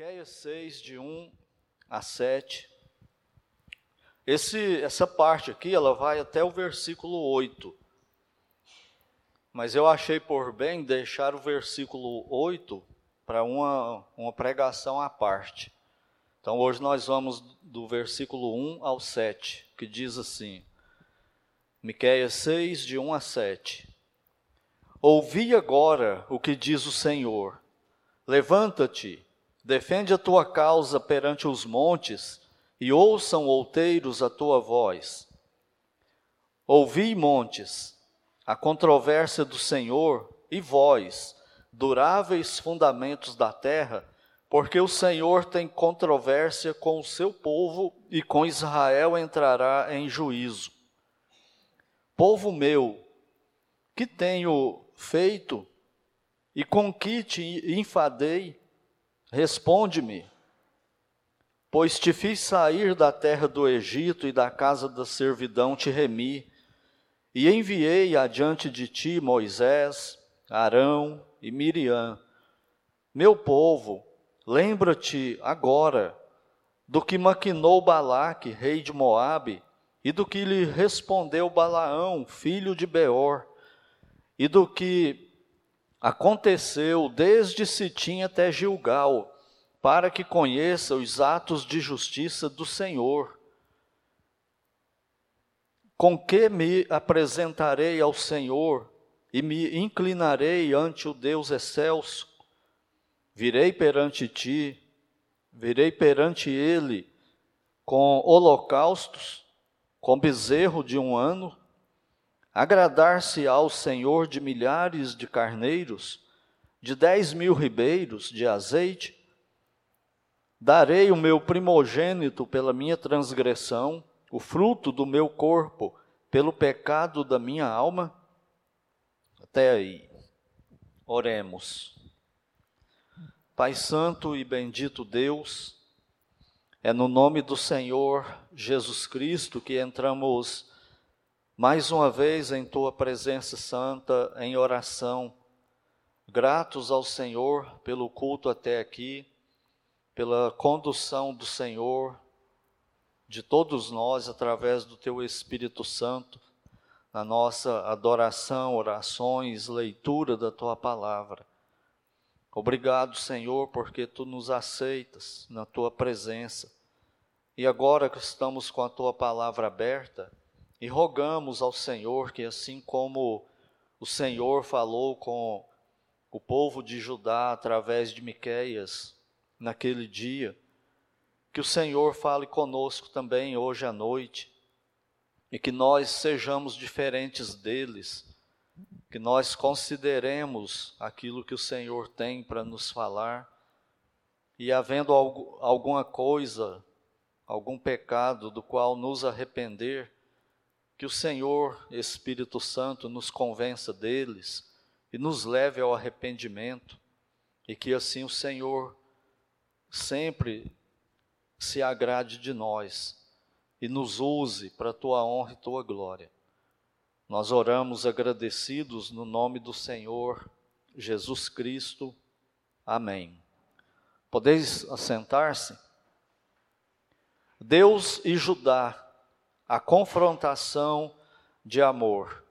Miqueias 6, de 1 a 7. Esse, essa parte aqui, ela vai até o versículo 8. Mas eu achei por bem deixar o versículo 8 para uma, uma pregação à parte. Então hoje nós vamos do versículo 1 ao 7, que diz assim: Miqueias 6, de 1 a 7. Ouvi agora o que diz o Senhor. Levanta-te Defende a tua causa perante os montes, e ouçam outeiros a tua voz. Ouvi, montes, a controvérsia do Senhor, e vós, duráveis fundamentos da terra, porque o Senhor tem controvérsia com o seu povo e com Israel entrará em juízo. Povo meu, que tenho feito e com que te enfadei? Responde-me, pois te fiz sair da terra do Egito e da casa da servidão te remi, e enviei adiante de ti Moisés, Arão e Miriam. Meu povo, lembra-te agora do que maquinou Balaque, rei de Moabe, e do que lhe respondeu Balaão, filho de Beor, e do que aconteceu desde Sitim até Gilgal, para que conheça os atos de justiça do Senhor. Com que me apresentarei ao Senhor e me inclinarei ante o Deus excelso? Virei perante ti, virei perante ele com holocaustos, com bezerro de um ano, Agradar-se ao Senhor de milhares de carneiros, de dez mil ribeiros de azeite? Darei o meu primogênito pela minha transgressão, o fruto do meu corpo pelo pecado da minha alma? Até aí. Oremos. Pai Santo e bendito Deus, é no nome do Senhor Jesus Cristo que entramos mais uma vez em tua presença santa, em oração, gratos ao Senhor pelo culto até aqui, pela condução do Senhor, de todos nós, através do teu Espírito Santo, na nossa adoração, orações, leitura da tua palavra. Obrigado, Senhor, porque tu nos aceitas na tua presença. E agora que estamos com a tua palavra aberta, e rogamos ao Senhor que, assim como o Senhor falou com o povo de Judá através de Miqueias naquele dia, que o Senhor fale conosco também hoje à noite e que nós sejamos diferentes deles, que nós consideremos aquilo que o Senhor tem para nos falar. E havendo alguma coisa, algum pecado do qual nos arrepender, que o Senhor, Espírito Santo, nos convença deles e nos leve ao arrependimento, e que assim o Senhor sempre se agrade de nós e nos use para a tua honra e tua glória. Nós oramos agradecidos no nome do Senhor Jesus Cristo. Amém. Podeis assentar-se? Deus e Judá a confrontação de amor.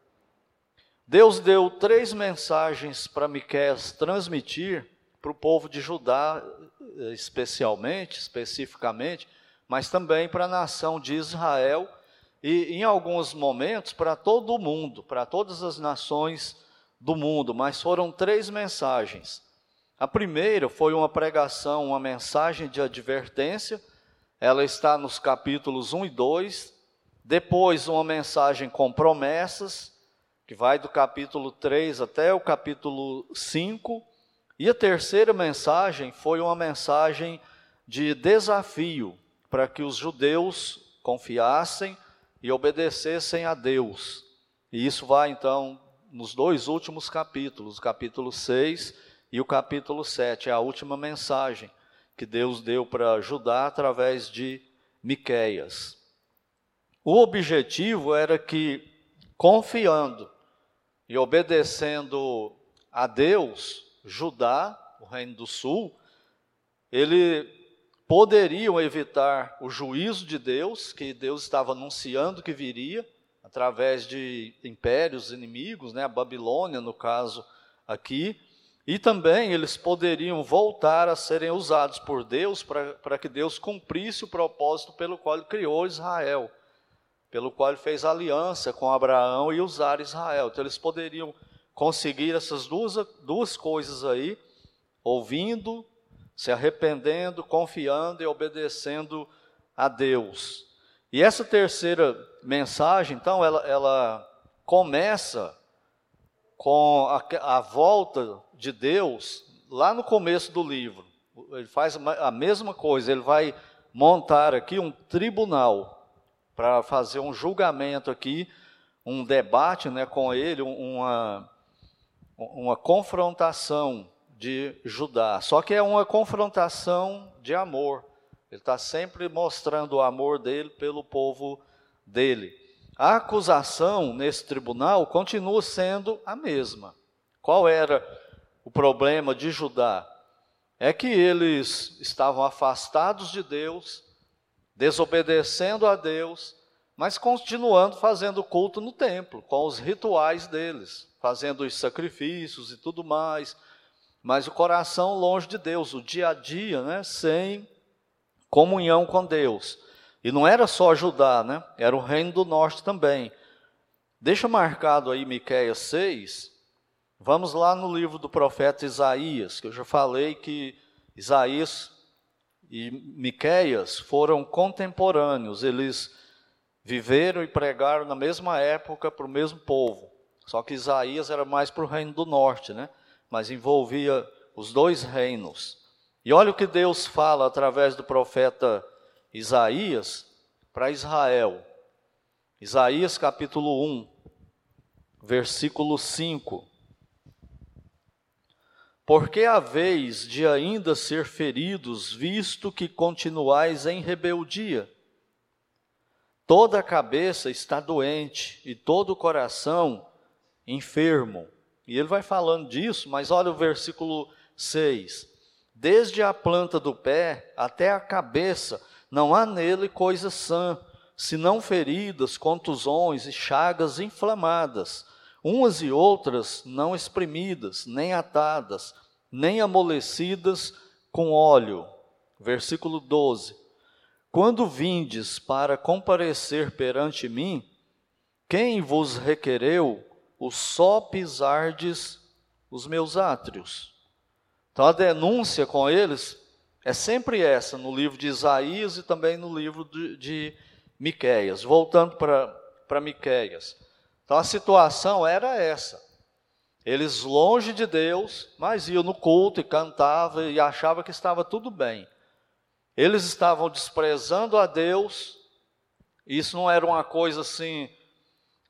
Deus deu três mensagens para Miqueias transmitir para o povo de Judá, especialmente, especificamente, mas também para a nação de Israel e, em alguns momentos, para todo o mundo, para todas as nações do mundo. Mas foram três mensagens. A primeira foi uma pregação, uma mensagem de advertência. Ela está nos capítulos 1 e 2 depois, uma mensagem com promessas, que vai do capítulo 3 até o capítulo 5. E a terceira mensagem foi uma mensagem de desafio para que os judeus confiassem e obedecessem a Deus. E isso vai então nos dois últimos capítulos, o capítulo 6 e o capítulo 7, é a última mensagem que Deus deu para Judá através de Miqueias. O objetivo era que, confiando e obedecendo a Deus, Judá, o reino do sul, ele poderiam evitar o juízo de Deus, que Deus estava anunciando que viria através de impérios inimigos, né, a Babilônia no caso aqui, e também eles poderiam voltar a serem usados por Deus para que Deus cumprisse o propósito pelo qual ele criou Israel, pelo qual ele fez aliança com Abraão e usar Israel. Então eles poderiam conseguir essas duas, duas coisas aí, ouvindo, se arrependendo, confiando e obedecendo a Deus. E essa terceira mensagem, então, ela, ela começa com a, a volta de Deus lá no começo do livro. Ele faz a mesma coisa, ele vai montar aqui um tribunal para fazer um julgamento aqui, um debate né, com ele, uma, uma confrontação de Judá. Só que é uma confrontação de amor. Ele está sempre mostrando o amor dele pelo povo dele. A acusação nesse tribunal continua sendo a mesma. Qual era o problema de Judá? É que eles estavam afastados de Deus, desobedecendo a Deus, mas continuando fazendo culto no templo, com os rituais deles fazendo os sacrifícios e tudo mais, mas o coração longe de Deus, o dia a dia, né, sem comunhão com Deus. E não era só Judá, né? Era o reino do norte também. Deixa marcado aí Miqueias 6. Vamos lá no livro do profeta Isaías, que eu já falei que Isaías e Miqueias foram contemporâneos, eles viveram e pregaram na mesma época para o mesmo povo. Só que Isaías era mais para o reino do norte, né? Mas envolvia os dois reinos. E olha o que Deus fala através do profeta Isaías para Israel. Isaías capítulo 1, versículo 5. Porque a vez de ainda ser feridos, visto que continuais em rebeldia? Toda a cabeça está doente e todo o coração enfermo. E ele vai falando disso, mas olha o versículo 6. Desde a planta do pé até a cabeça, não há nele coisa sã, senão feridas, contusões e chagas inflamadas, umas e outras não exprimidas, nem atadas, nem amolecidas com óleo. Versículo 12. Quando vindes para comparecer perante mim, quem vos requereu o só pisardes os meus átrios. Então a denúncia com eles é sempre essa, no livro de Isaías e também no livro de, de Miquéias. Voltando para Miquéias. Então a situação era essa. Eles longe de Deus, mas iam no culto e cantavam e achavam que estava tudo bem. Eles estavam desprezando a Deus, isso não era uma coisa assim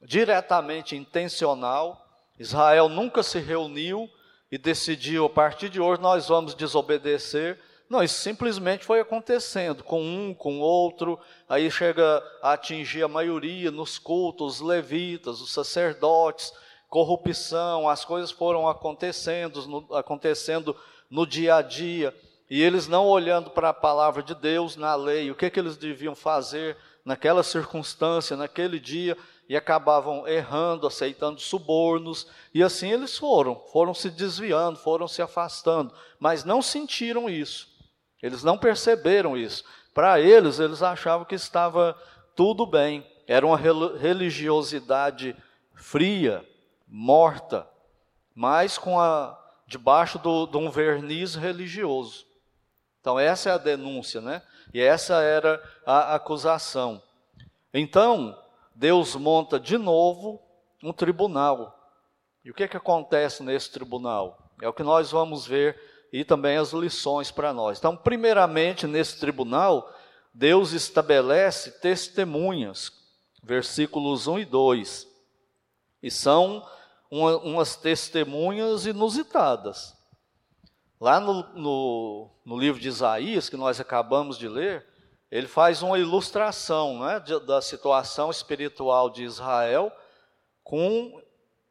diretamente intencional. Israel nunca se reuniu e decidiu, a partir de hoje nós vamos desobedecer. Não, isso simplesmente foi acontecendo, com um, com outro, aí chega a atingir a maioria nos cultos, os levitas, os sacerdotes, corrupção, as coisas foram acontecendo, no, acontecendo no dia a dia, e eles não olhando para a palavra de Deus na lei, o que, que eles deviam fazer naquela circunstância, naquele dia, e acabavam errando, aceitando subornos, e assim eles foram, foram se desviando, foram se afastando, mas não sentiram isso, eles não perceberam isso. Para eles, eles achavam que estava tudo bem, era uma religiosidade fria, morta, mas com a debaixo do, de um verniz religioso. Então essa é a denúncia, né? E essa era a acusação. Então, Deus monta de novo um tribunal. E o que, é que acontece nesse tribunal? É o que nós vamos ver e também as lições para nós. Então, primeiramente, nesse tribunal, Deus estabelece testemunhas, versículos 1 e 2. E são uma, umas testemunhas inusitadas. Lá no, no, no livro de Isaías, que nós acabamos de ler, ele faz uma ilustração né, da situação espiritual de Israel com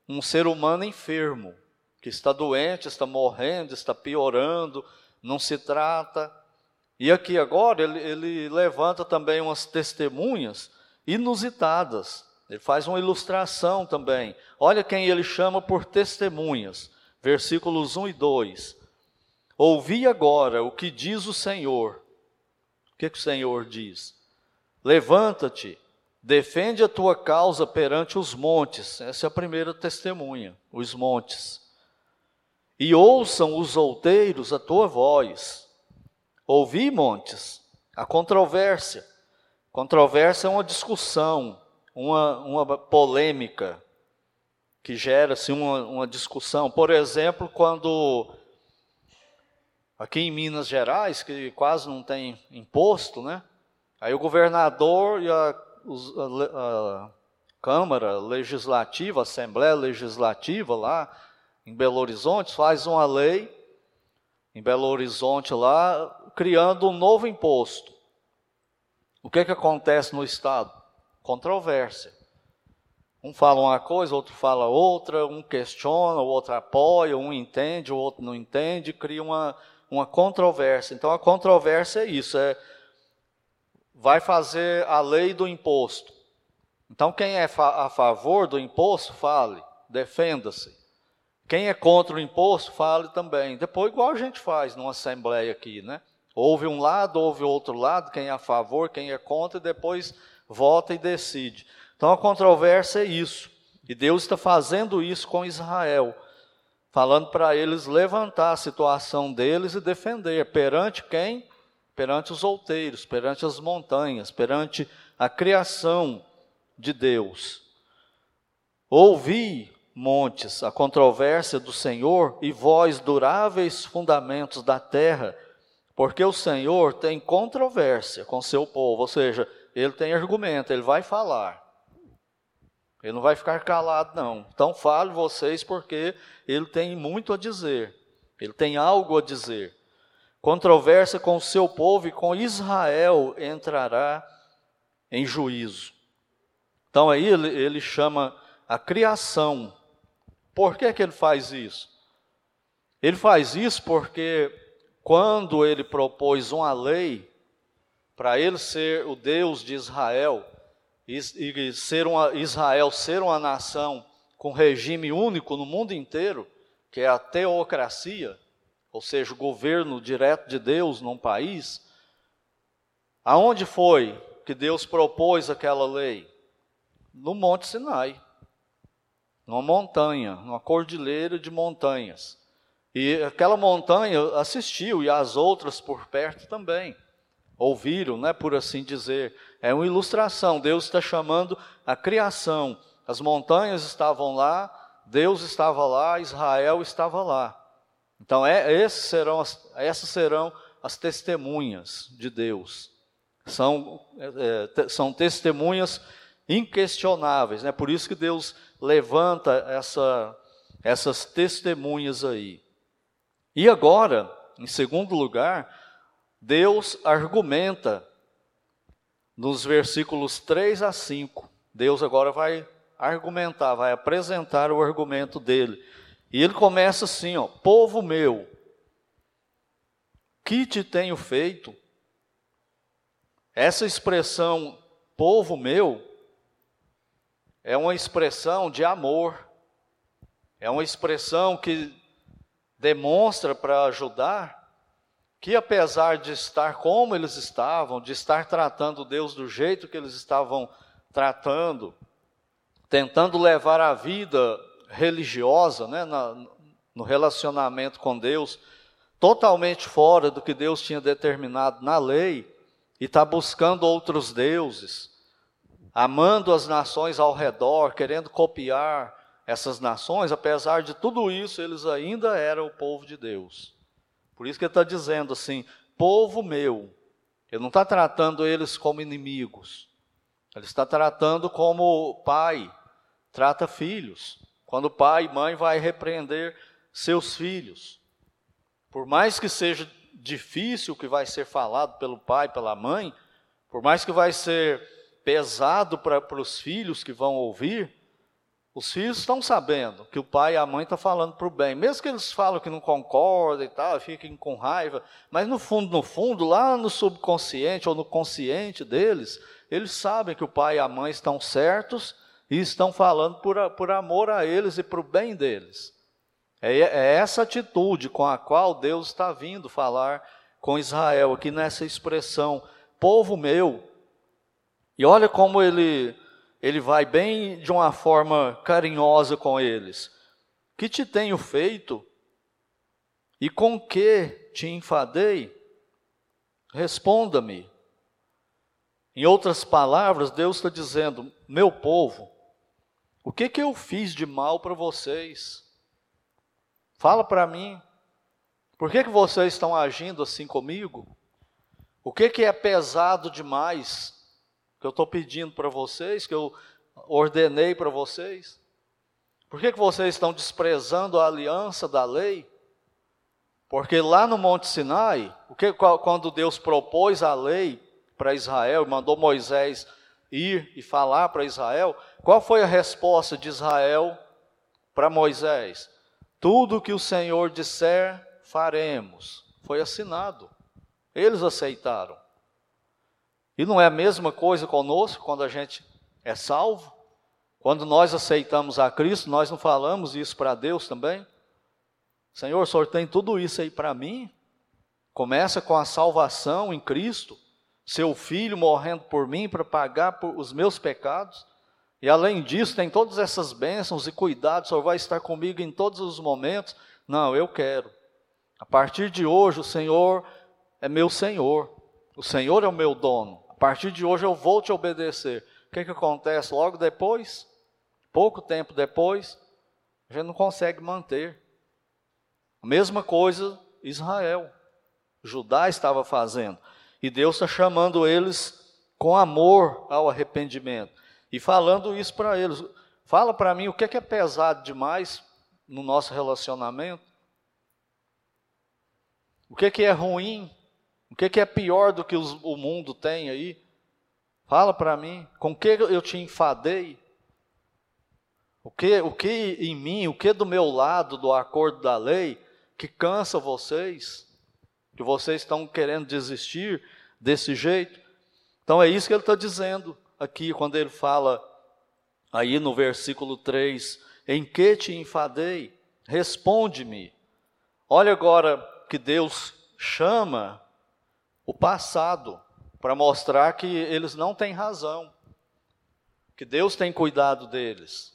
um ser humano enfermo, que está doente, está morrendo, está piorando, não se trata. E aqui agora ele, ele levanta também umas testemunhas inusitadas. Ele faz uma ilustração também. Olha quem ele chama por testemunhas. Versículos 1 e 2. Ouvi agora o que diz o Senhor. O que, que o Senhor diz? Levanta-te, defende a tua causa perante os montes. Essa é a primeira testemunha, os montes. E ouçam os outeiros a tua voz. Ouvi, montes, a controvérsia. Controvérsia é uma discussão, uma, uma polêmica que gera-se uma, uma discussão. Por exemplo, quando aqui em Minas Gerais, que quase não tem imposto, né? Aí o governador e a, a, a Câmara Legislativa, a Assembleia Legislativa lá em Belo Horizonte faz uma lei em Belo Horizonte lá criando um novo imposto. O que, é que acontece no Estado? Controvérsia. Um fala uma coisa, outro fala outra, um questiona, o outro apoia, um entende, o outro não entende, cria uma, uma controvérsia. Então a controvérsia é isso, é vai fazer a lei do imposto. Então quem é a favor do imposto, fale, defenda-se. Quem é contra o imposto, fale também. Depois, igual a gente faz numa assembleia aqui, né? Houve um lado, houve outro lado, quem é a favor, quem é contra, e depois vota e decide. Então a controvérsia é isso. E Deus está fazendo isso com Israel, falando para eles levantar a situação deles e defender perante quem? Perante os outeiros, perante as montanhas, perante a criação de Deus. Ouvi, montes, a controvérsia do Senhor e vós, duráveis fundamentos da terra, porque o Senhor tem controvérsia com seu povo, ou seja, ele tem argumento, ele vai falar. Ele não vai ficar calado, não. Então fale vocês, porque ele tem muito a dizer. Ele tem algo a dizer. Controvérsia com o seu povo e com Israel entrará em juízo. Então aí ele, ele chama a criação. Por que, que ele faz isso? Ele faz isso porque quando ele propôs uma lei para ele ser o Deus de Israel e, ser uma, Israel ser uma nação com regime único no mundo inteiro, que é a teocracia, ou seja, o governo direto de Deus num país, aonde foi que Deus propôs aquela lei? No Monte Sinai, numa montanha, numa cordilheira de montanhas. E aquela montanha assistiu, e as outras por perto também. Ouviram, né, por assim dizer. É uma ilustração. Deus está chamando a criação. As montanhas estavam lá, Deus estava lá, Israel estava lá. Então, é, serão as, essas serão as testemunhas de Deus. São, é, é são testemunhas inquestionáveis. Né? Por isso que Deus levanta essa, essas testemunhas aí. E agora, em segundo lugar, Deus argumenta nos versículos 3 a 5. Deus agora vai argumentar, vai apresentar o argumento dele. E ele começa assim, ó: Povo meu, que te tenho feito? Essa expressão povo meu é uma expressão de amor. É uma expressão que demonstra para ajudar que, apesar de estar como eles estavam, de estar tratando Deus do jeito que eles estavam tratando, tentando levar a vida religiosa, né, na, no relacionamento com Deus, totalmente fora do que Deus tinha determinado na lei, e está buscando outros deuses, amando as nações ao redor, querendo copiar essas nações, apesar de tudo isso, eles ainda eram o povo de Deus. Por isso que ele está dizendo assim: povo meu. Ele não está tratando eles como inimigos. Ele está tratando como pai trata filhos. Quando pai e mãe vai repreender seus filhos. Por mais que seja difícil o que vai ser falado pelo pai, pela mãe, por mais que vai ser pesado para os filhos que vão ouvir, Os filhos estão sabendo que o pai e a mãe estão falando para o bem, mesmo que eles falam que não concordam e tal, fiquem com raiva, mas no fundo, no fundo, lá no subconsciente ou no consciente deles, eles sabem que o pai e a mãe estão certos e estão falando por, por amor a eles e para o bem deles. É, é essa atitude com a qual Deus está vindo falar com Israel, aqui nessa expressão, povo meu. E olha como ele ele vai bem de uma forma carinhosa com eles. Que te tenho feito? E com que te enfadei? Responda-me. Em outras palavras, Deus está dizendo: meu povo, o que que eu fiz de mal para vocês? Fala para mim. Por que que vocês estão agindo assim comigo? O que que é pesado demais? Que eu estou pedindo para vocês, que eu ordenei para vocês? Por que, que vocês estão desprezando a aliança da lei? Porque lá no Monte Sinai, o que, quando Deus propôs a lei para Israel, mandou Moisés ir e falar para Israel, qual foi a resposta de Israel para Moisés? Tudo que o Senhor disser, faremos. Foi assinado. Eles aceitaram. E não é a mesma coisa conosco quando a gente é salvo? Quando nós aceitamos a Cristo, nós não falamos isso para Deus também? Senhor, o Senhor tem tudo isso aí para mim? Começa com a salvação em Cristo, seu filho morrendo por mim para pagar por os meus pecados. E além disso, tem todas essas bênçãos e cuidados, o Senhor vai estar comigo em todos os momentos. Não, eu quero. A partir de hoje, o Senhor é meu Senhor, o Senhor é o meu dono partir de hoje eu vou te obedecer. O que, que acontece logo depois? Pouco tempo depois, a gente não consegue manter. A mesma coisa Israel, Judá estava fazendo. E Deus está chamando eles com amor ao arrependimento. E falando isso para eles. Fala para mim o que é, que é pesado demais no nosso relacionamento. O que, é que é ruim o que, que é pior do que os, o mundo tem aí? Fala para mim, com que eu te enfadei? O que, o que em mim, o que do meu lado do acordo da lei que cansa vocês? Que vocês estão querendo desistir desse jeito? Então é isso que ele está dizendo aqui, quando ele fala aí no versículo 3: Em que te enfadei? Responde-me. Olha agora que Deus chama o passado, para mostrar que eles não têm razão, que Deus tem cuidado deles.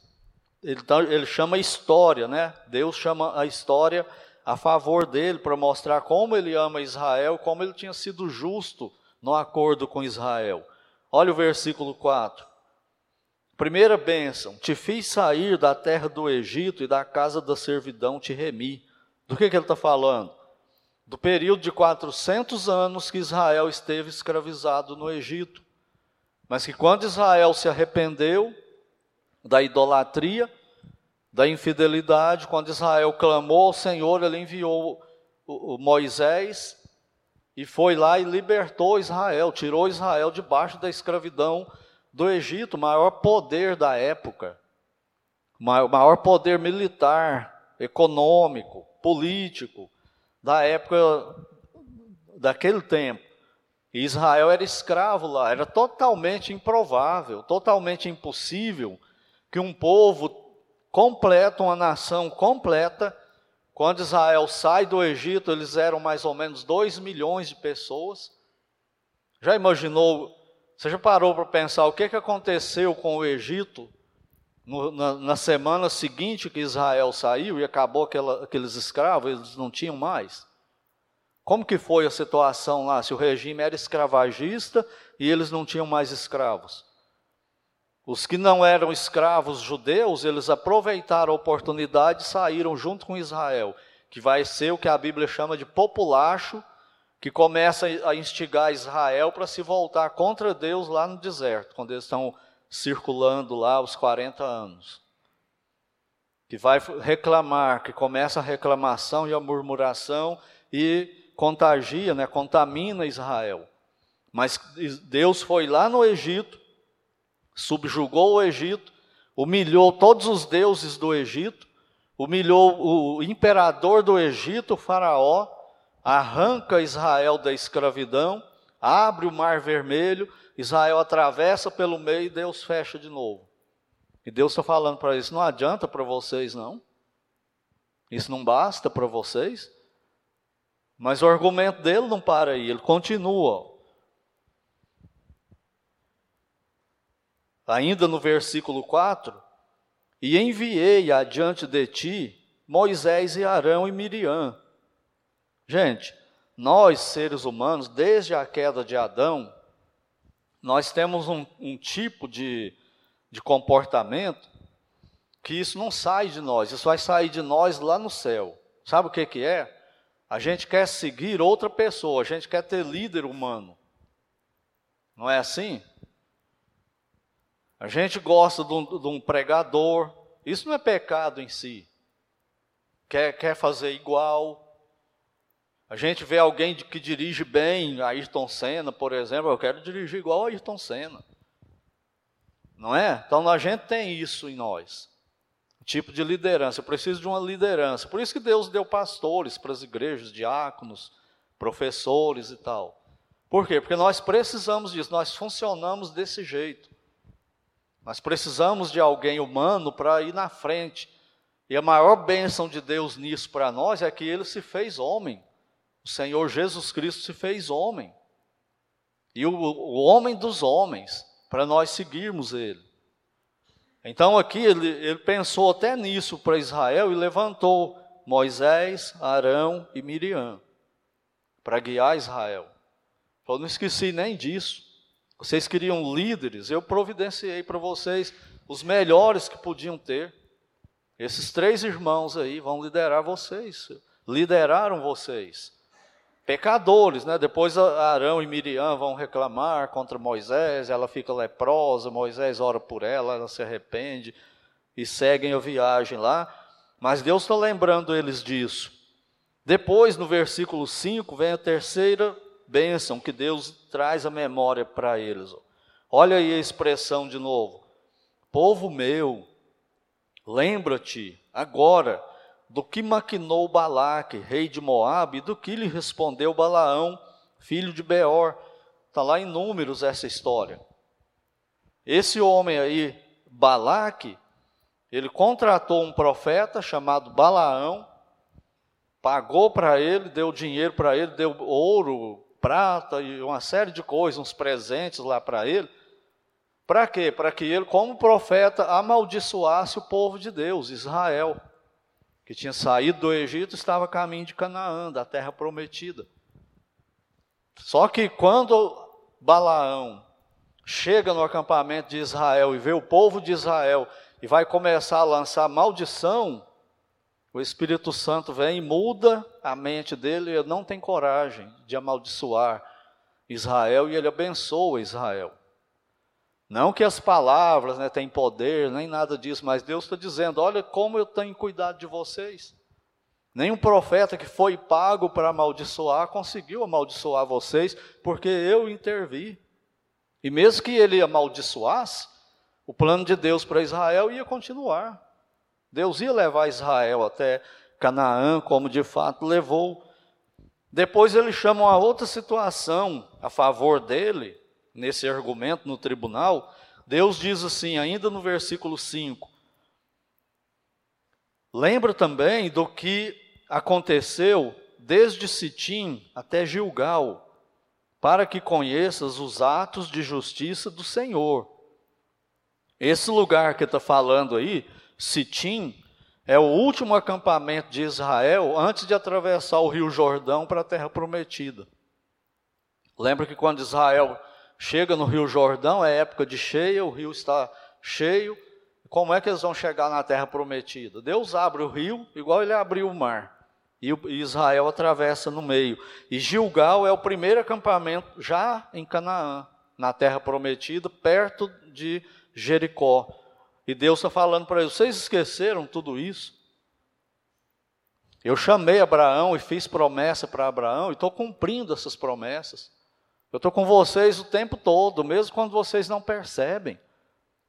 Ele, tá, ele chama história, né? Deus chama a história a favor dele, para mostrar como ele ama Israel, como ele tinha sido justo no acordo com Israel. Olha o versículo 4. Primeira bênção: Te fiz sair da terra do Egito e da casa da servidão te remi. Do que, que ele está falando? Do período de 400 anos que Israel esteve escravizado no Egito. Mas que quando Israel se arrependeu da idolatria, da infidelidade, quando Israel clamou ao Senhor, ele enviou o, Moisés e foi lá e libertou Israel, tirou Israel debaixo da escravidão do Egito, maior poder da época, maior poder militar, econômico, político, da época daquele tempo. Israel era escravo lá, era totalmente improvável, totalmente impossível que um povo completo, uma nação completa, quando Israel sai do Egito, eles eram mais ou menos 2 milhões de pessoas. Já imaginou, você já parou para pensar o que, que aconteceu com o Egito no, na, na, semana seguinte que Israel saiu e acabou aquela, aqueles escravos, eles não tinham mais. Como que foi a situação lá? Se o regime era escravagista e eles não tinham mais escravos. Os que não eram escravos judeus, eles aproveitaram a oportunidade e saíram junto com Israel, que vai ser o que a Bíblia chama de populacho, que começa a instigar Israel para se voltar contra Deus lá no deserto, quando eles estão circulando lá os 40 anos. Que vai reclamar, que começa a reclamação e a murmuração e contagia, né, contamina Israel. Mas Deus foi lá no Egito, subjugou o Egito, humilhou todos os deuses do Egito, humilhou o imperador do Egito, o Faraó, arranca Israel da escravidão, abre o mar vermelho, Israel atravessa pelo meio e Deus fecha de novo. E Deus está falando para eles: não adianta para vocês, não. Isso não basta para vocês. Mas o argumento dele não para aí, ele continua. Ainda no versículo 4: E enviei adiante de ti Moisés e Arão e Miriam. Gente, nós seres humanos, desde a queda de Adão, nós temos um, um tipo de, de comportamento que isso não sai de nós, isso vai sair de nós lá no céu. Sabe o que, que é? A gente quer seguir outra pessoa, a gente quer ter líder humano. Não é assim? A gente gosta de um, de um pregador, isso não é pecado em si. Quer, quer fazer igual. A gente vê alguém que dirige bem, Ayrton Senna, por exemplo, eu quero dirigir igual a Ayrton Senna. Não é? Então a gente tem isso em nós. Tipo de liderança. Eu preciso de uma liderança. Por isso que Deus deu pastores para as igrejas, diáconos, professores e tal. Por quê? Porque nós precisamos disso, nós funcionamos desse jeito. Nós precisamos de alguém humano para ir na frente. E a maior bênção de Deus nisso para nós é que ele se fez homem. O Senhor Jesus Cristo se fez homem. E o, o homem dos homens, para nós seguirmos ele. Então aqui ele, ele pensou até nisso para Israel e levantou Moisés, Arão e Miriam para guiar Israel. Eu não esqueci nem disso. Vocês queriam líderes, eu providenciei para vocês os melhores que podiam ter. Esses três irmãos aí vão liderar vocês, lideraram vocês. Pecadores, né? Depois Arão e Miriam vão reclamar contra Moisés, ela fica leprosa, Moisés ora por ela, ela se arrepende e seguem a viagem lá. Mas Deus está lembrando eles disso. Depois, no versículo 5, vem a terceira bênção que Deus traz a memória para eles. Olha aí a expressão de novo. Povo meu, lembra-te agora do que maquinou Balaque, rei de Moabe, e do que lhe respondeu Balaão, filho de Beor. Está lá em Números essa história. Esse homem aí, Balaque, ele contratou um profeta chamado Balaão, pagou para ele, deu dinheiro para ele, deu ouro, prata e uma série de coisas, uns presentes lá para ele. Para quê? Para que ele, como profeta, amaldiçoasse o povo de Deus, Israel, que tinha saído do Egito, estava a caminho de Canaã, da terra prometida. Só que quando Balaão chega no acampamento de Israel e vê o povo de Israel e vai começar a lançar maldição, o Espírito Santo vem e muda a mente dele e ele não tem coragem de amaldiçoar Israel e ele abençoa Israel. Não que as palavras né, têm poder, nem nada disso, mas Deus está dizendo: olha como eu tenho cuidado de vocês. Nenhum profeta que foi pago para amaldiçoar conseguiu amaldiçoar vocês, porque eu intervi. E mesmo que ele amaldiçoasse, o plano de Deus para Israel ia continuar. Deus ia levar Israel até Canaã, como de fato levou. Depois ele chama uma outra situação a favor dele, nesse argumento no tribunal. Deus diz assim, ainda no versículo 5: Lembra também do que aconteceu desde Sitim até Gilgal, para que conheças os atos de justiça do Senhor. Esse lugar que está falando aí Sitim, é o último acampamento de Israel antes de atravessar o rio Jordão para a terra prometida. Lembra que quando Israel chega no rio Jordão, é época de cheia, o rio está cheio. Como é que eles vão chegar na terra prometida? Deus abre o rio, igual ele abriu o mar. E Israel atravessa no meio. E Gilgal é o primeiro acampamento já em Canaã, na terra prometida, perto de Jericó. E Deus está falando para eles: vocês esqueceram tudo isso? Eu chamei Abraão e fiz promessa para Abraão e estou cumprindo essas promessas. Eu estou com vocês o tempo todo, mesmo quando vocês não percebem.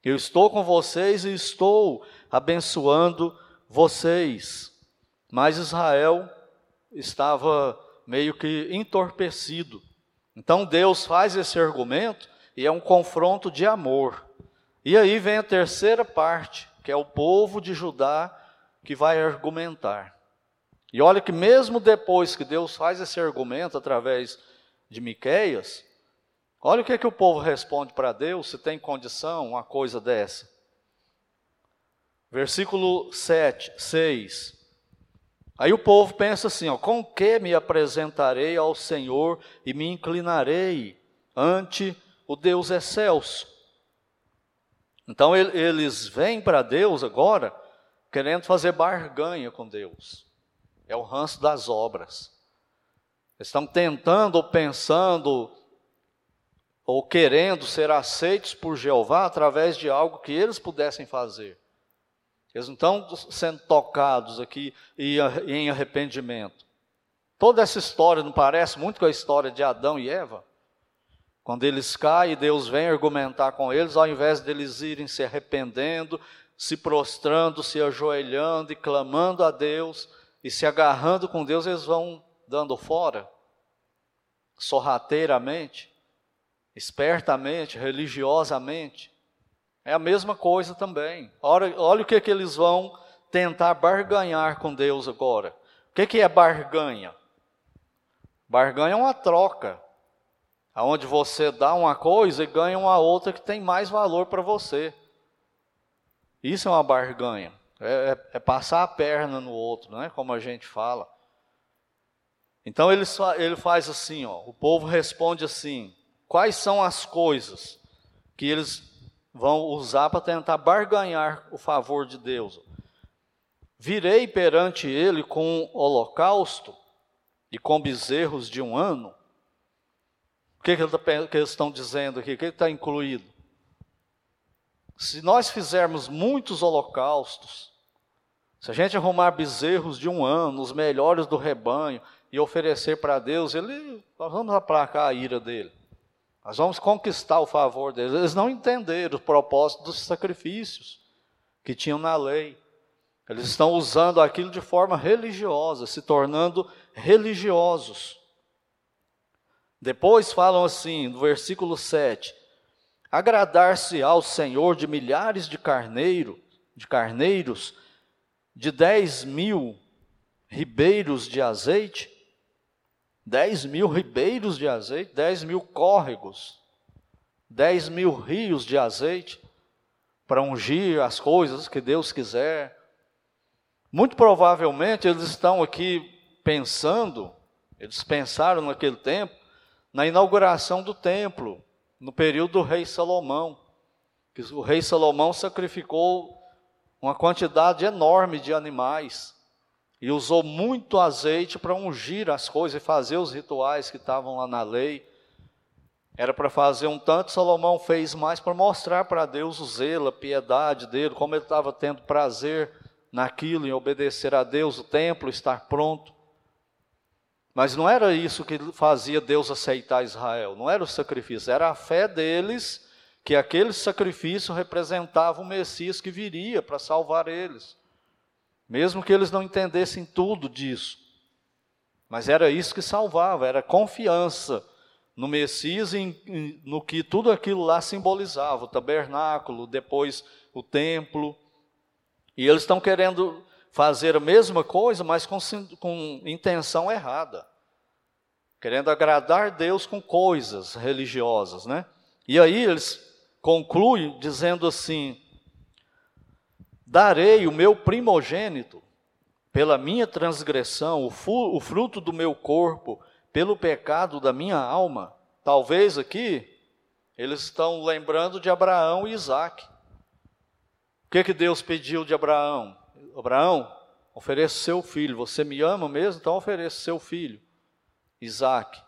Eu estou com vocês e estou abençoando vocês. Mas Israel estava meio que entorpecido. Então Deus faz esse argumento e é um confronto de amor. E aí vem a terceira parte, que é o povo de Judá que vai argumentar. E olha que mesmo depois que Deus faz esse argumento através de Miqueias, olha o que, é que o povo responde para Deus, se tem condição uma coisa dessa. Versículo 7, 6. Aí o povo pensa assim: ó, com que me apresentarei ao Senhor e me inclinarei ante o Deus excelso? Então eles vêm para Deus agora querendo fazer barganha com Deus. É o ranço das obras. Estão tentando ou pensando ou querendo ser aceitos por Jeová através de algo que eles pudessem fazer. Eles não estão sendo tocados aqui em arrependimento. Toda essa história não parece muito com a história de Adão e Eva? Quando eles caem, Deus vem argumentar com eles, ao invés deles irem se arrependendo, se prostrando, se ajoelhando e clamando a Deus e se agarrando com Deus, eles vão dando fora, sorrateiramente, espertamente, religiosamente. É a mesma coisa também. Olha, olha o que, que eles vão tentar barganhar com Deus agora. O que, que é barganha? Barganha é uma troca, aonde você dá uma coisa e ganha uma outra que tem mais valor para você. Isso é uma barganha. É, é, é, passar a perna no outro, não é como a gente fala. Então ele, ele faz assim, ó, o povo responde assim: quais são as coisas que eles vão usar para tentar barganhar o favor de Deus. Virei perante ele com holocausto e com bezerros de um ano. O que, que, tá eles estão dizendo aqui? O que está incluído? Se nós fizermos muitos holocaustos, se a gente arrumar bezerros de um ano, os melhores do rebanho, e oferecer para Deus, ele, nós vamos aplacar a ira dele. Nós vamos conquistar o favor deles. Eles não entenderam o propósito dos sacrifícios que tinham na lei. Eles estão usando aquilo de forma religiosa, se tornando religiosos. Depois falam assim, no versículo 7: agradar-se ao Senhor de milhares de carneiro, de carneiros, de dez mil ribeiros de azeite, 10 mil ribeiros de azeite, 10 mil córregos, 10 mil rios de azeite para ungir as coisas que Deus quiser. Muito provavelmente eles estão aqui pensando, eles pensaram naquele tempo, na inauguração do templo, no período do rei Salomão. O rei Salomão sacrificou uma quantidade enorme de animais e usou muito azeite para ungir as coisas e fazer os rituais que estavam lá na lei. Era para fazer um tanto, Salomão fez mais para mostrar para Deus o zelo, a piedade dele, como ele estava tendo prazer naquilo, em obedecer a Deus, o templo estar pronto. Mas não era isso que fazia Deus aceitar Israel, não era o sacrifício, era a fé deles que aquele sacrifício representava o Messias que viria para salvar eles mesmo que eles não entendessem tudo disso. Mas era isso que salvava, era confiança no Messias e no que tudo aquilo lá simbolizava, o tabernáculo, depois o templo. E eles estão querendo fazer a mesma coisa, mas com, com intenção errada. Querendo agradar Deus com coisas religiosas, né? E aí eles concluem dizendo assim: Darei o meu primogênito pela minha transgressão, o fruto do meu corpo, pelo pecado da minha alma. Talvez aqui eles estão lembrando de Abraão e Isaac. O que, que Deus pediu de Abraão? Abraão, ofereça seu filho. Você me ama mesmo? Então ofereça seu filho, Isaac.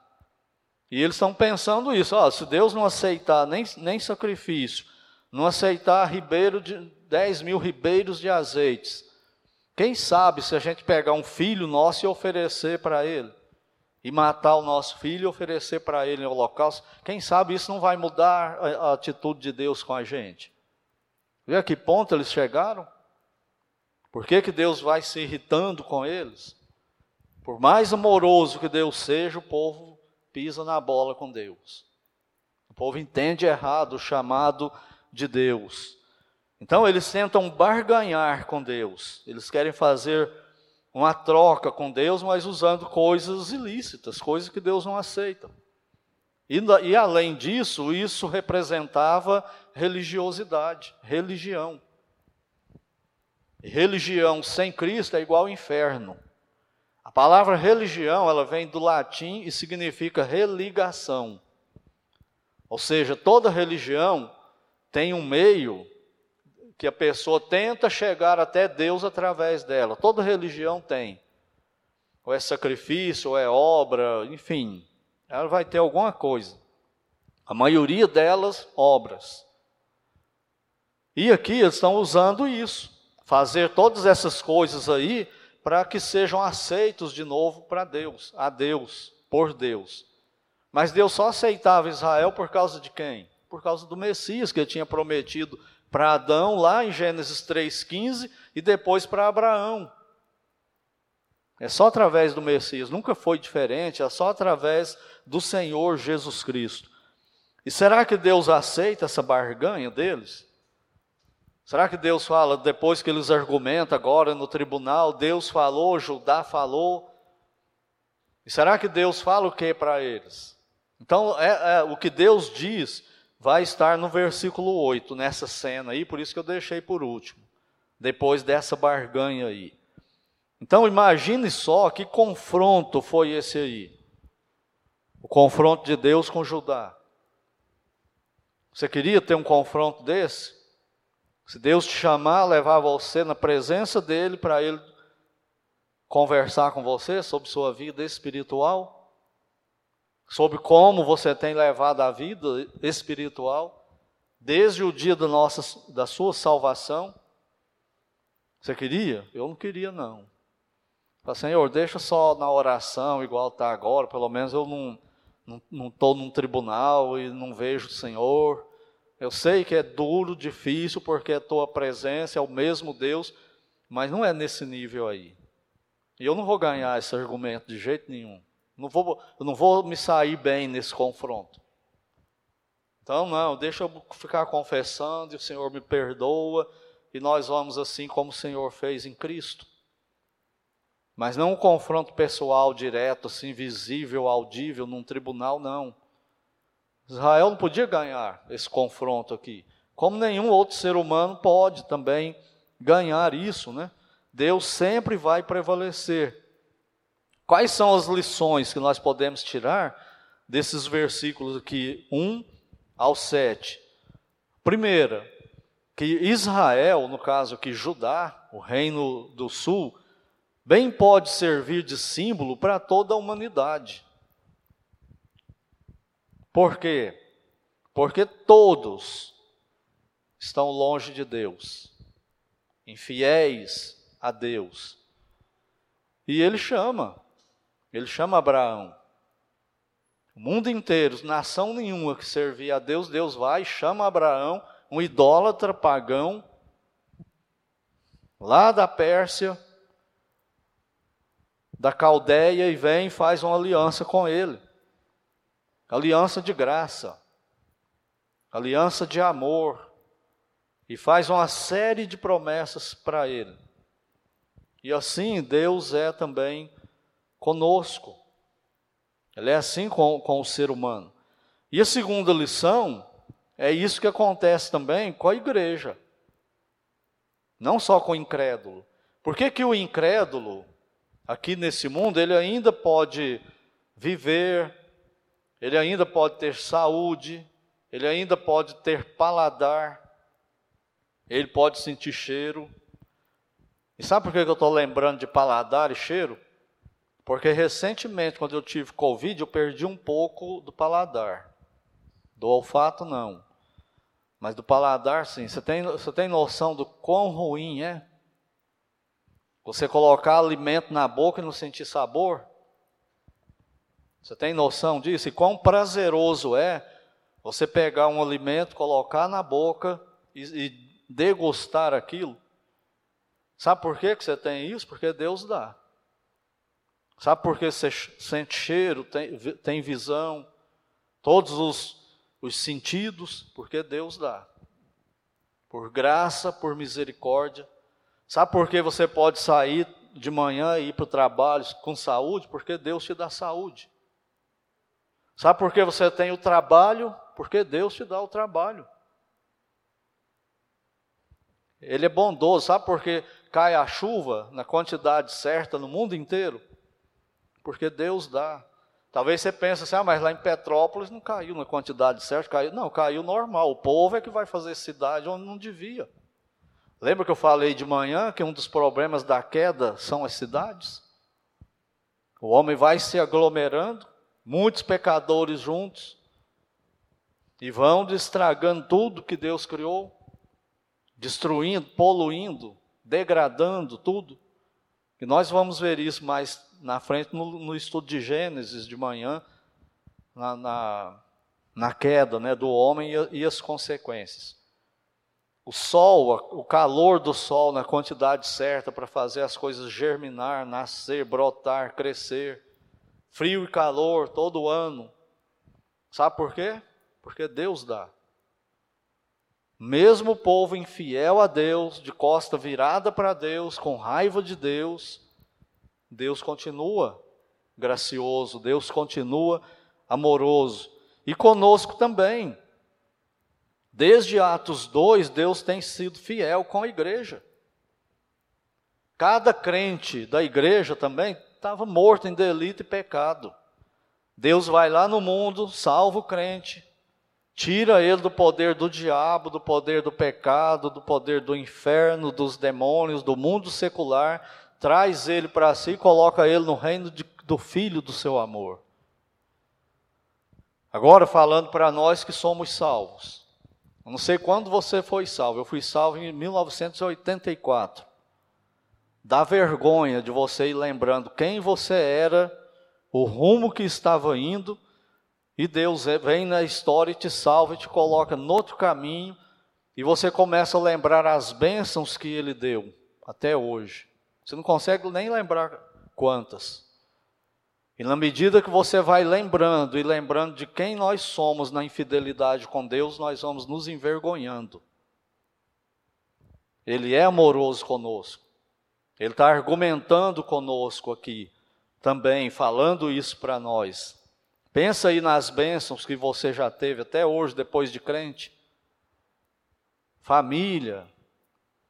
E eles estão pensando isso: se Deus não aceitar nem, nem sacrifício, não aceitar ribeiro de, 10 mil ribeiros de azeites. Quem sabe se a gente pegar um filho nosso e oferecer para ele, e matar o nosso filho e oferecer para ele em holocausto, quem sabe isso não vai mudar a, a atitude de Deus com a gente? Vê a que ponto eles chegaram? Por que, que Deus vai se irritando com eles? Por mais amoroso que Deus seja, o povo pisa na bola com Deus. O povo entende errado o chamado de Deus. Então eles tentam barganhar com Deus. Eles querem fazer uma troca com Deus, mas usando coisas ilícitas, coisas que Deus não aceita. E, e além disso, isso representava religiosidade, religião. E religião sem Cristo é igual ao inferno. A palavra religião, ela vem do latim e significa religação. Ou seja, toda religião tem um meio que a pessoa tenta chegar até Deus através dela. Toda religião tem. Ou é sacrifício, ou é obra, enfim. Ela vai ter alguma coisa. A maioria delas, obras. E aqui eles estão usando isso. Fazer todas essas coisas aí para que sejam aceitos de novo para Deus, a Deus, por Deus. Mas Deus só aceitava Israel por causa de quem? Por causa do Messias que ele tinha prometido para Adão lá em Gênesis 3,15 e depois para Abraão. É só através do Messias, nunca foi diferente, é só através do Senhor Jesus Cristo. E será que Deus aceita essa barganha deles? Será que Deus fala, depois que eles argumentam agora no tribunal, Deus falou, Judá falou? E será que Deus fala o que para eles? Então, é, é, o que Deus diz vai estar no versículo 8, nessa cena aí, por isso que eu deixei por último, depois dessa barganha aí. Então imagine só que confronto foi esse aí. O confronto de Deus com Judá. Você queria ter um confronto desse? Se Deus te chamar, levar você na presença dele para ele conversar com você sobre sua vida espiritual? Sobre como você tem levado a vida espiritual desde o dia da, nossa, da sua salvação. Você queria? Eu não queria, não. Falei, Senhor, deixa só na oração, igual está agora, pelo menos eu não estou num tribunal e não vejo o Senhor. Eu sei que é duro, difícil, porque a tua presença é o mesmo Deus, mas não é nesse nível aí. E eu não vou ganhar esse argumento de jeito nenhum. Não vou, não vou me sair bem nesse confronto. Então, não, deixa eu ficar confessando e o Senhor me perdoa e nós vamos assim como o Senhor fez em Cristo. Mas não um confronto pessoal direto, assim, visível, audível, num tribunal, não. Israel não podia ganhar esse confronto aqui. Como nenhum outro ser humano pode também ganhar isso, né? Deus sempre vai prevalecer. Quais são as lições que nós podemos tirar desses versículos aqui, 1 ao 7? Primeira, que Israel, no caso aqui Judá, o reino do sul, bem pode servir de símbolo para toda a humanidade. Por quê? Porque todos estão longe de Deus, infiéis a Deus. E ele chama ele chama Abraão. O mundo inteiro, nação nenhuma que servia a Deus, Deus vai e chama Abraão, um idólatra pagão, lá da Pérsia, da Caldeia, e vem e faz uma aliança com ele. Aliança de graça, aliança de amor, e faz uma série de promessas para ele. E assim Deus é também conosco. Ele é assim com, com o ser humano. E a segunda lição é isso que acontece também com a igreja. Não só com o incrédulo. Por que, que o incrédulo, aqui nesse mundo, ele ainda pode viver, ele ainda pode ter saúde, ele ainda pode ter paladar, ele pode sentir cheiro. E sabe por que eu estou lembrando de paladar e cheiro? Porque recentemente, quando eu tive Covid, eu perdi um pouco do paladar. Do olfato, não. Mas do paladar, sim. Você tem, você tem noção do quão ruim é? Você colocar alimento na boca e não sentir sabor? Você tem noção disso? E quão prazeroso é você pegar um alimento, colocar na boca e, e degustar aquilo. Sabe por que você tem isso? Porque Deus dá. Sabe por que você sente cheiro, tem, tem visão, todos os, os sentidos? Porque Deus dá. Por graça, por misericórdia. Sabe por que você pode sair de manhã e ir para o trabalho com saúde? Porque Deus te dá saúde. Sabe por que você tem o trabalho? Porque Deus te dá o trabalho. Ele é bondoso, sabe por que cai a chuva na quantidade certa no mundo inteiro? Porque Deus dá. Talvez você pense assim, ah, mas lá em Petrópolis não caiu na quantidade certa, caiu. Não, caiu normal. O povo é que vai fazer cidade onde não devia. Lembra que eu falei de manhã que um dos problemas da queda são as cidades? O homem vai se aglomerando, muitos pecadores juntos, e vão estragando tudo que Deus criou, destruindo, poluindo, degradando tudo. E nós vamos ver isso mais na frente no, no estudo de Gênesis de manhã, na, na, na queda né, do homem e, e as consequências. O sol, o calor do sol na quantidade certa para fazer as coisas germinar, nascer, brotar, crescer frio e calor todo ano. Sabe por quê? Porque Deus dá. Mesmo o povo infiel a Deus, de costa virada para Deus, com raiva de Deus, Deus continua gracioso, Deus continua amoroso. E conosco também. Desde Atos 2, Deus tem sido fiel com a igreja. Cada crente da igreja também estava morto em delito e pecado. Deus vai lá no mundo, salva o crente, tira ele do poder do diabo, do poder do pecado, do poder do inferno, dos demônios, do mundo secular, traz ele para si e coloca ele no reino de, do Filho do seu amor. Agora, falando para nós que somos salvos. Eu não sei quando você foi salvo, eu fui salvo em 1984. Dá vergonha de você ir lembrando quem você era, o rumo que estava indo, e Deus vem na história e te salva e te coloca no outro caminho, e você começa a lembrar as bênçãos que Ele deu até hoje. Você não consegue nem lembrar quantas. E na medida que você vai lembrando e lembrando de quem nós somos na infidelidade com Deus, nós vamos nos envergonhando. Ele é amoroso conosco. Ele está argumentando conosco aqui, também, falando isso para nós. Pensa aí nas bênçãos que você já teve até hoje, depois de crente. Família.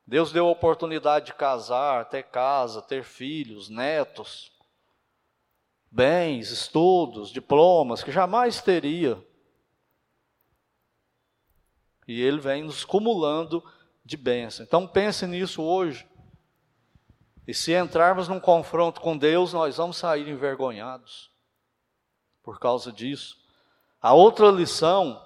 Deus deu a oportunidade de casar, ter casa, ter filhos, netos, bens, estudos, diplomas, que jamais teria. E Ele vem nos cumulando de bênção. Então pense nisso hoje. E se entrarmos num confronto com Deus, nós vamos sair envergonhados por causa disso. A outra lição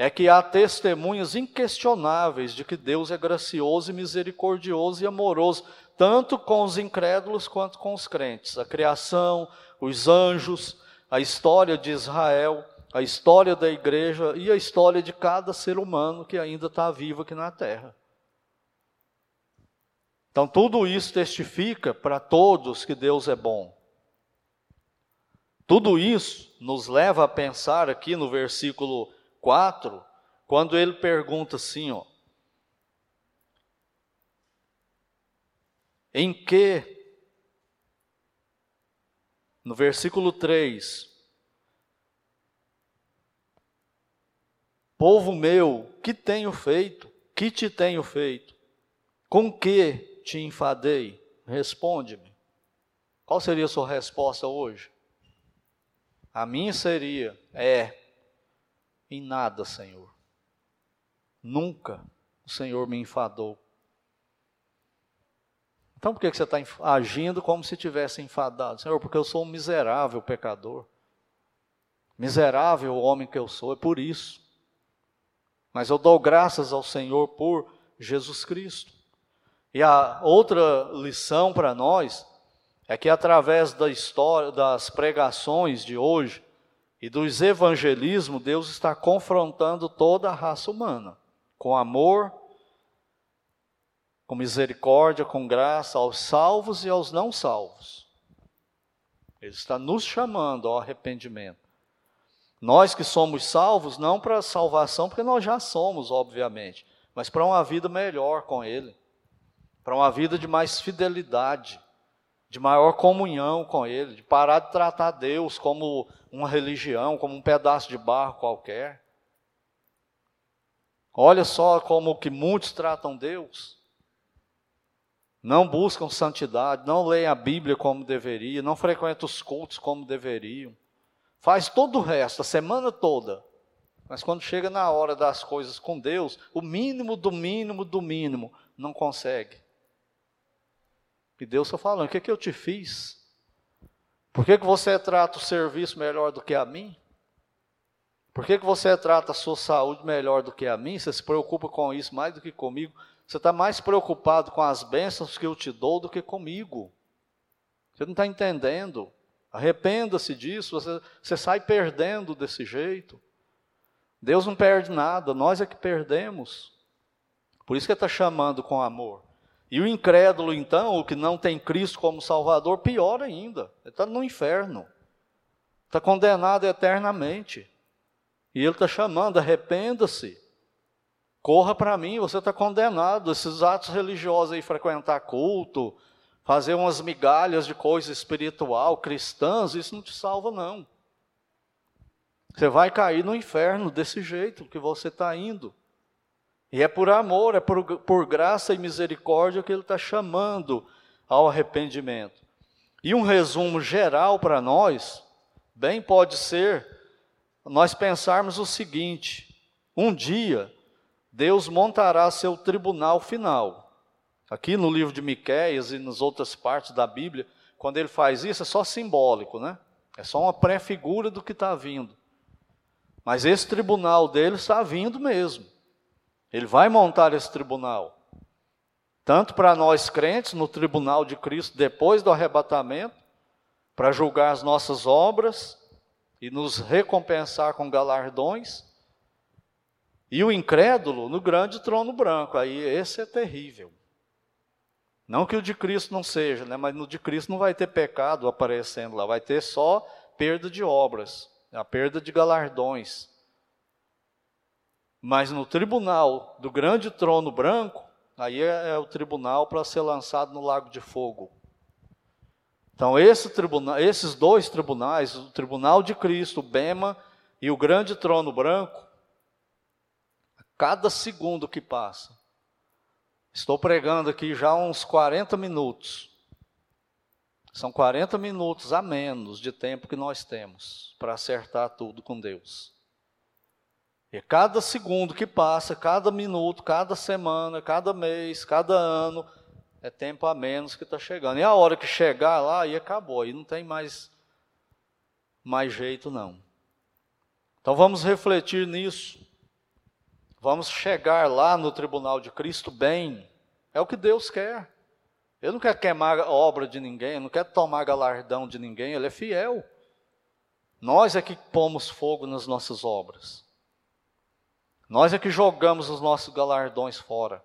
é que há testemunhas inquestionáveis de que Deus é gracioso e misericordioso e amoroso, tanto com os incrédulos quanto com os crentes. A criação, os anjos, a história de Israel, a história da igreja e a história de cada ser humano que ainda está vivo aqui na terra. Então, tudo isso testifica para todos que Deus é bom. Tudo isso nos leva a pensar aqui no versículo 4, quando ele pergunta assim, ó, em que, no versículo 3, povo meu, que tenho feito? Que te tenho feito? Com que te enfadei? Responde-me. Qual seria a sua resposta hoje? A minha seria: é, em nada, Senhor. Nunca o Senhor me enfadou. Então por que você está agindo como se tivesse enfadado? Senhor, porque eu sou um miserável pecador. Miserável homem que eu sou, é por isso. Mas eu dou graças ao Senhor por Jesus Cristo. E a outra lição para nós é que através da história, das pregações de hoje e dos evangelismos, Deus está confrontando toda a raça humana com amor com misericórdia, com graça aos salvos e aos não salvos. Ele está nos chamando ao arrependimento. Nós que somos salvos, não para salvação, porque nós já somos, obviamente, mas para uma vida melhor com Ele, para uma vida de mais fidelidade, de maior comunhão com Ele, de parar de tratar Deus como uma religião, como um pedaço de barro qualquer. Olha só como que muitos tratam Deus não buscam santidade, não leem a Bíblia como deveria, não frequentam os cultos como deveriam. Faz todo o resto, a semana toda. Mas quando chega na hora das coisas com Deus, o mínimo do mínimo do mínimo, não consegue. E Deus está falando: o que, é que eu te fiz? Por que, que você trata o serviço melhor do que a mim? Por que, que você trata a sua saúde melhor do que a mim? Você se preocupa com isso mais do que comigo? Você está mais preocupado com as bênçãos que eu te dou do que comigo. Você não está entendendo. Arrependa-se disso, você, você sai perdendo desse jeito. Deus não perde nada, nós é que perdemos. Por isso que ele está chamando com amor. E o incrédulo, então, o que não tem Cristo como Salvador, pior ainda. Ele está no inferno. Está condenado eternamente. E ele está chamando, arrependa-se. Corra para mim, você está condenado. Esses atos religiosos aí, frequentar culto, fazer umas migalhas de coisa espiritual, cristãs, isso não te salva, não. Você vai cair no inferno desse jeito que você está indo. E é por amor, é por, por graça e misericórdia que Ele está chamando ao arrependimento. E um resumo geral para nós, bem pode ser nós pensarmos o seguinte: um dia Deus montará seu tribunal final. Aqui no livro de Miquéias e nas outras partes da Bíblia, quando ele faz isso, é só simbólico, né? É só uma pré-figura do que está vindo. Mas esse tribunal dele está vindo mesmo. Ele vai montar esse tribunal. Tanto para nós crentes, no tribunal de Cristo, depois do arrebatamento, para julgar as nossas obras e nos recompensar com galardões, e o incrédulo no grande trono branco. Aí esse é terrível. Não que o de Cristo não seja, né? mas no de Cristo não vai ter pecado aparecendo lá, vai ter só perda de obras, a perda de galardões. Mas no tribunal do grande trono branco, aí é, é o tribunal para ser lançado no lago de fogo. Então, esse tribunal, esses dois tribunais, o tribunal de Cristo, o Bema, e o grande trono branco, cada segundo que passa. Estou pregando aqui já uns 40 minutos. São 40 minutos a menos de tempo que nós temos para acertar tudo com Deus. E cada segundo que passa, cada minuto, cada semana, cada mês, cada ano, é tempo a menos que está chegando. E a hora que chegar lá, aí acabou, aí não tem mais, mais jeito não. Então vamos refletir nisso. Vamos chegar lá no tribunal de Cristo bem. É o que Deus quer. Ele não quer queimar a obra de ninguém, não quer tomar galardão de ninguém, ele é fiel. Nós é que pomos fogo nas nossas obras. Nós é que jogamos os nossos galardões fora,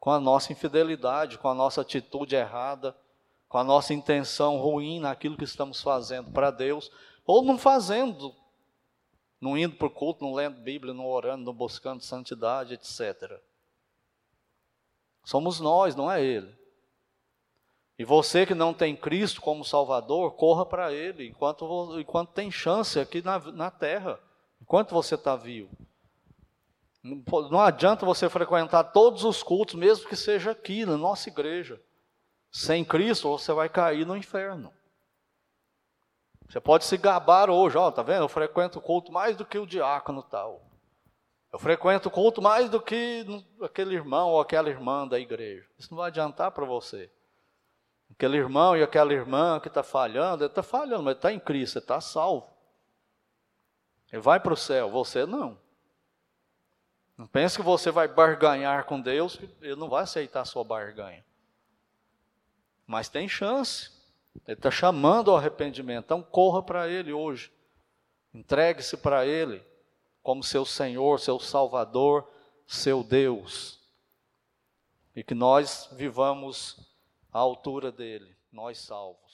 com a nossa infidelidade, com a nossa atitude errada, com a nossa intenção ruim naquilo que estamos fazendo para Deus, ou não fazendo não indo para o culto, não lendo Bíblia, não orando, não buscando santidade, etc. Somos nós, não é Ele. E você que não tem Cristo como Salvador, corra para Ele enquanto, enquanto tem chance aqui na, na terra, enquanto você está vivo. Não adianta você frequentar todos os cultos, mesmo que seja aqui, na nossa igreja. Sem Cristo, você vai cair no inferno. Você pode se gabar hoje, ó, tá vendo? Eu frequento o culto mais do que o diácono tal. Eu frequento o culto mais do que aquele irmão ou aquela irmã da igreja. Isso não vai adiantar para você. Aquele irmão e aquela irmã que está falhando, ele está falhando, mas está em Cristo, ele está salvo. Ele vai para o céu, você não. Não pense que você vai barganhar com Deus, ele não vai aceitar a sua barganha. Mas tem chance. Ele está chamando ao arrependimento. Então corra para Ele hoje. Entregue-se para Ele como seu Senhor, seu Salvador, seu Deus. e que nós vivamos à altura dele, nós salvos.